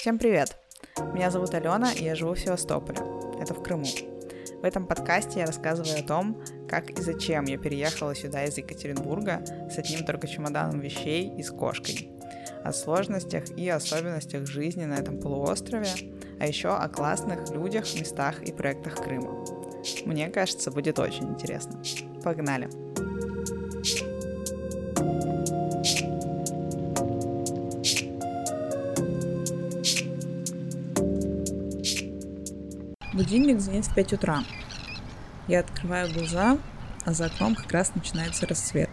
Всем привет! Меня зовут Алена, и я живу в Севастополе. Это в Крыму. В этом подкасте я рассказываю о том, как и зачем я переехала сюда из Екатеринбурга с одним только чемоданом вещей и с кошкой. О сложностях и особенностях жизни на этом полуострове, а еще о классных людях, местах и проектах Крыма. Мне кажется, будет очень интересно. Погнали! Будильник звонит в 5 утра. Я открываю глаза, а за окном как раз начинается рассвет.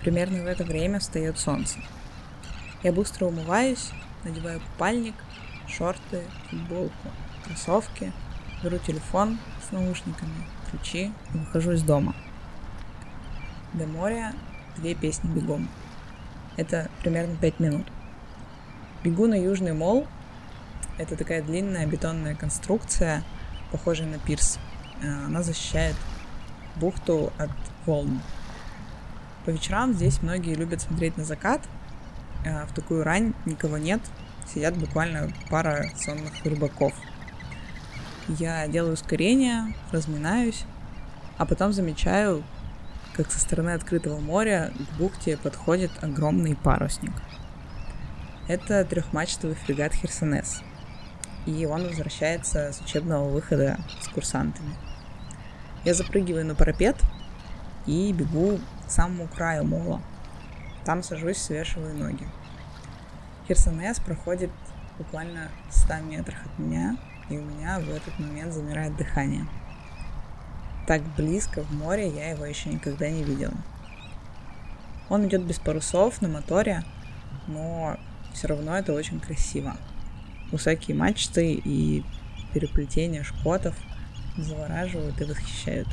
Примерно в это время встает солнце. Я быстро умываюсь, надеваю купальник, шорты, футболку, кроссовки, беру телефон с наушниками, ключи и выхожу из дома. До моря две песни бегом. Это примерно 5 минут. Бегу на Южный мол, это такая длинная бетонная конструкция, похожая на пирс. Э, она защищает бухту от волн. По вечерам здесь многие любят смотреть на закат. Э, в такую рань никого нет. Сидят буквально пара сонных рыбаков. Я делаю ускорение, разминаюсь, а потом замечаю, как со стороны открытого моря к бухте подходит огромный парусник. Это трехмачтовый фрегат Херсонес – и он возвращается с учебного выхода с курсантами. Я запрыгиваю на парапет и бегу к самому краю мола. Там сажусь, свешиваю ноги. Херсонес проходит буквально в 100 метрах от меня, и у меня в этот момент замирает дыхание. Так близко в море я его еще никогда не видела. Он идет без парусов на моторе, но все равно это очень красиво высокие мачты и переплетения шкотов завораживают и восхищают.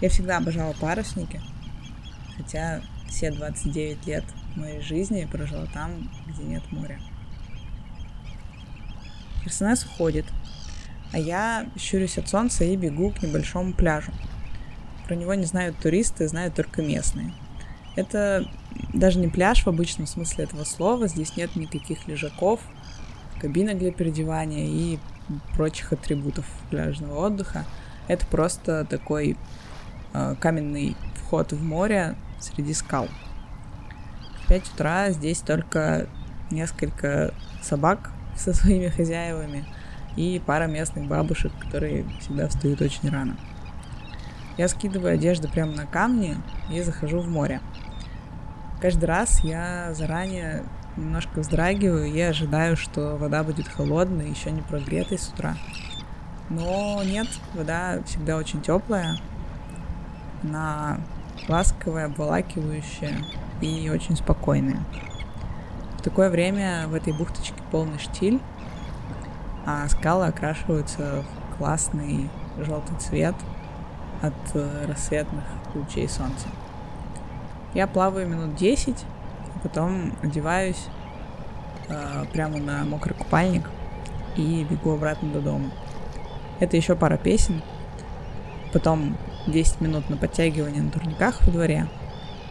Я всегда обожала парусники, хотя все 29 лет моей жизни прожила там, где нет моря. Херсонес уходит, а я щурюсь от солнца и бегу к небольшому пляжу. Про него не знают туристы, знают только местные. Это даже не пляж в обычном смысле этого слова, здесь нет никаких лежаков, кабинок для переодевания и прочих атрибутов пляжного отдыха. Это просто такой э, каменный вход в море среди скал. В 5 утра здесь только несколько собак со своими хозяевами и пара местных бабушек, которые всегда встают очень рано. Я скидываю одежду прямо на камни и захожу в море. Каждый раз я заранее немножко вздрагиваю и ожидаю, что вода будет холодной, еще не прогретой с утра. Но нет, вода всегда очень теплая, она ласковая, обволакивающая и очень спокойная. В такое время в этой бухточке полный штиль, а скалы окрашиваются в классный желтый цвет от э, рассветных лучей солнца. Я плаваю минут 10, Потом одеваюсь э, прямо на мокрый купальник и бегу обратно до дома. Это еще пара песен. Потом 10 минут на подтягивание на турниках во дворе.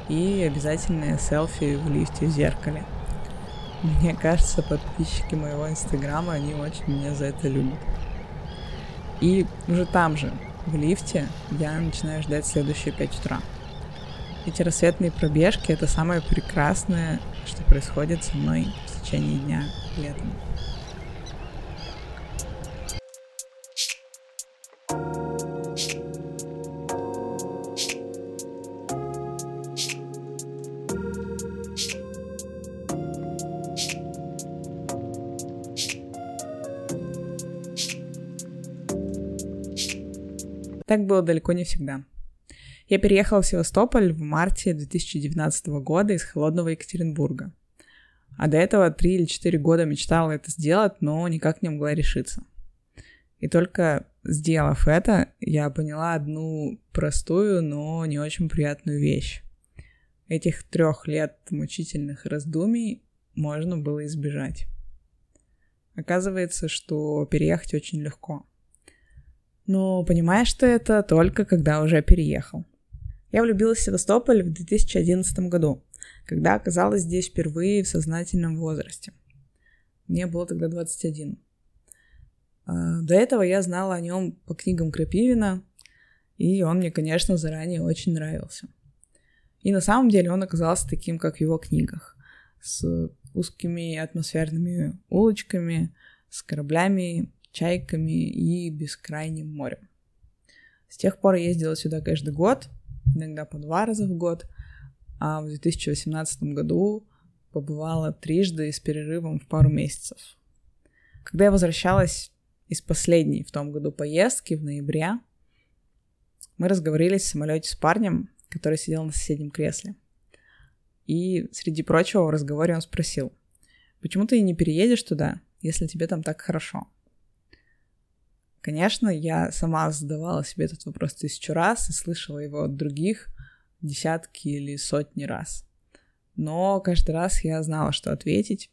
И обязательные селфи в лифте в зеркале. Мне кажется, подписчики моего инстаграма, они очень меня за это любят. И уже там же, в лифте, я начинаю ждать следующие 5 утра. Эти рассветные пробежки — это самое прекрасное, что происходит со мной в течение дня летом. Так было далеко не всегда. Я переехала в Севастополь в марте 2019 года из холодного Екатеринбурга. А до этого три или четыре года мечтала это сделать, но никак не могла решиться. И только сделав это, я поняла одну простую, но не очень приятную вещь. Этих трех лет мучительных раздумий можно было избежать. Оказывается, что переехать очень легко. Но понимаешь ты это только когда уже переехал. Я влюбилась в Севастополь в 2011 году, когда оказалась здесь впервые в сознательном возрасте. Мне было тогда 21. А, до этого я знала о нем по книгам Крапивина, и он мне, конечно, заранее очень нравился. И на самом деле он оказался таким, как в его книгах, с узкими атмосферными улочками, с кораблями, чайками и бескрайним морем. С тех пор я ездила сюда каждый год, иногда по два раза в год, а в 2018 году побывала трижды с перерывом в пару месяцев. Когда я возвращалась из последней в том году поездки в ноябре, мы разговорились в самолете с парнем, который сидел на соседнем кресле. И, среди прочего, в разговоре он спросил, почему ты не переедешь туда, если тебе там так хорошо? Конечно, я сама задавала себе этот вопрос тысячу раз и слышала его от других десятки или сотни раз. Но каждый раз я знала, что ответить.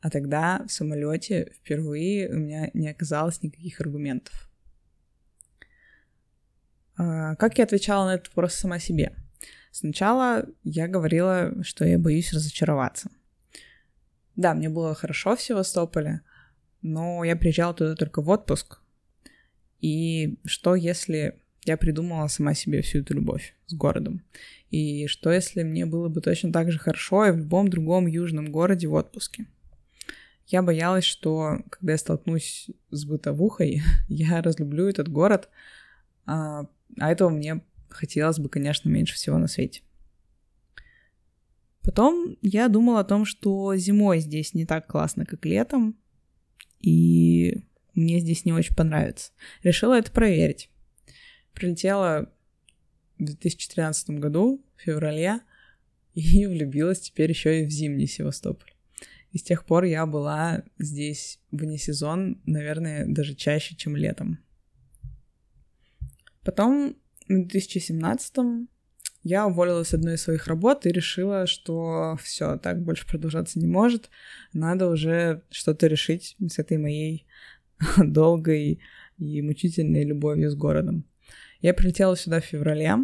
А тогда в самолете впервые у меня не оказалось никаких аргументов. А, как я отвечала на этот вопрос сама себе? Сначала я говорила, что я боюсь разочароваться. Да, мне было хорошо в Севастополе, но я приезжала туда только в отпуск. И что если я придумала сама себе всю эту любовь с городом? И что если мне было бы точно так же хорошо и в любом другом южном городе в отпуске? Я боялась, что когда я столкнусь с бытовухой, я разлюблю этот город, а, а этого мне хотелось бы, конечно, меньше всего на свете. Потом я думала о том, что зимой здесь не так классно, как летом, и мне здесь не очень понравится. Решила это проверить. Прилетела в 2013 году, в феврале, и влюбилась теперь еще и в зимний Севастополь. И с тех пор я была здесь вне сезон, наверное, даже чаще, чем летом. Потом в 2017 я уволилась с одной из своих работ и решила, что все, так больше продолжаться не может. Надо уже что-то решить с этой моей долгой и мучительной любовью с городом. Я прилетела сюда в феврале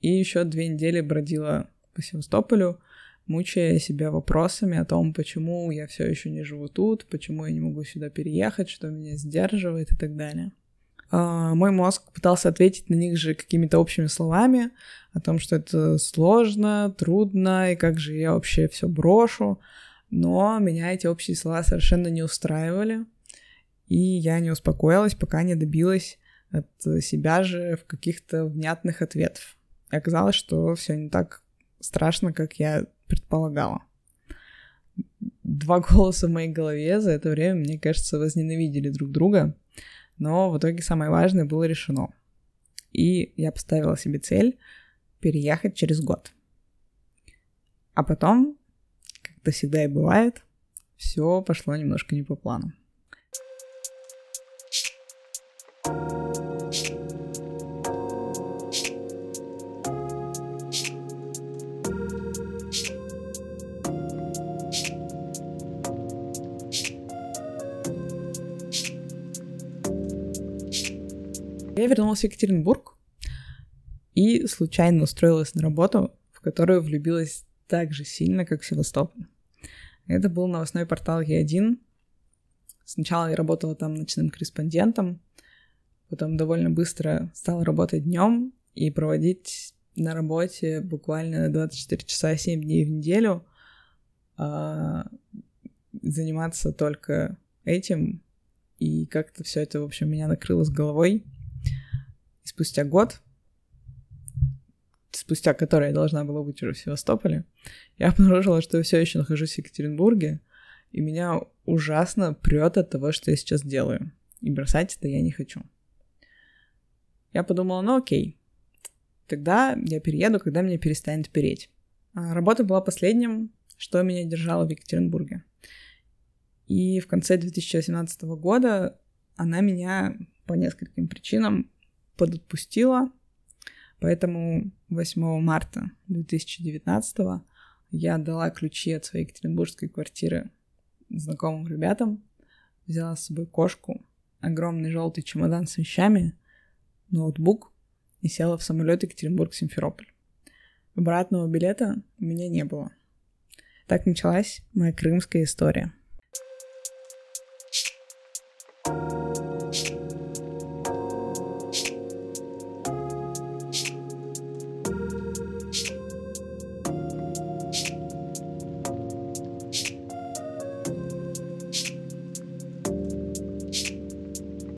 и еще две недели бродила по Севастополю, мучая себя вопросами о том, почему я все еще не живу тут, почему я не могу сюда переехать, что меня сдерживает и так далее. Uh, мой мозг пытался ответить на них же какими-то общими словами о том, что это сложно, трудно, и как же я вообще все брошу. Но меня эти общие слова совершенно не устраивали, и я не успокоилась, пока не добилась от себя же в каких-то внятных ответов. И оказалось, что все не так страшно, как я предполагала. Два голоса в моей голове за это время, мне кажется, возненавидели друг друга — но в итоге самое важное было решено. И я поставила себе цель переехать через год. А потом, как это всегда и бывает, все пошло немножко не по плану. Я вернулась в Екатеринбург и случайно устроилась на работу, в которую влюбилась так же сильно, как в Севастополь. Это был новостной портал Е1. Сначала я работала там ночным корреспондентом, потом довольно быстро стала работать днем и проводить на работе буквально 24 часа 7 дней в неделю, а, заниматься только этим, и как-то все это, в общем, меня накрыло с головой — спустя год, спустя который я должна была быть уже в Севастополе, я обнаружила, что я все еще нахожусь в Екатеринбурге, и меня ужасно прет от того, что я сейчас делаю. И бросать это я не хочу. Я подумала, ну окей, тогда я перееду, когда меня перестанет переть. А работа была последним, что меня держало в Екатеринбурге. И в конце 2018 года она меня по нескольким причинам подотпустила, поэтому 8 марта 2019 я отдала ключи от своей екатеринбургской квартиры знакомым ребятам, взяла с собой кошку, огромный желтый чемодан с вещами, ноутбук и села в самолет Екатеринбург-Симферополь. Обратного билета у меня не было. Так началась моя крымская история.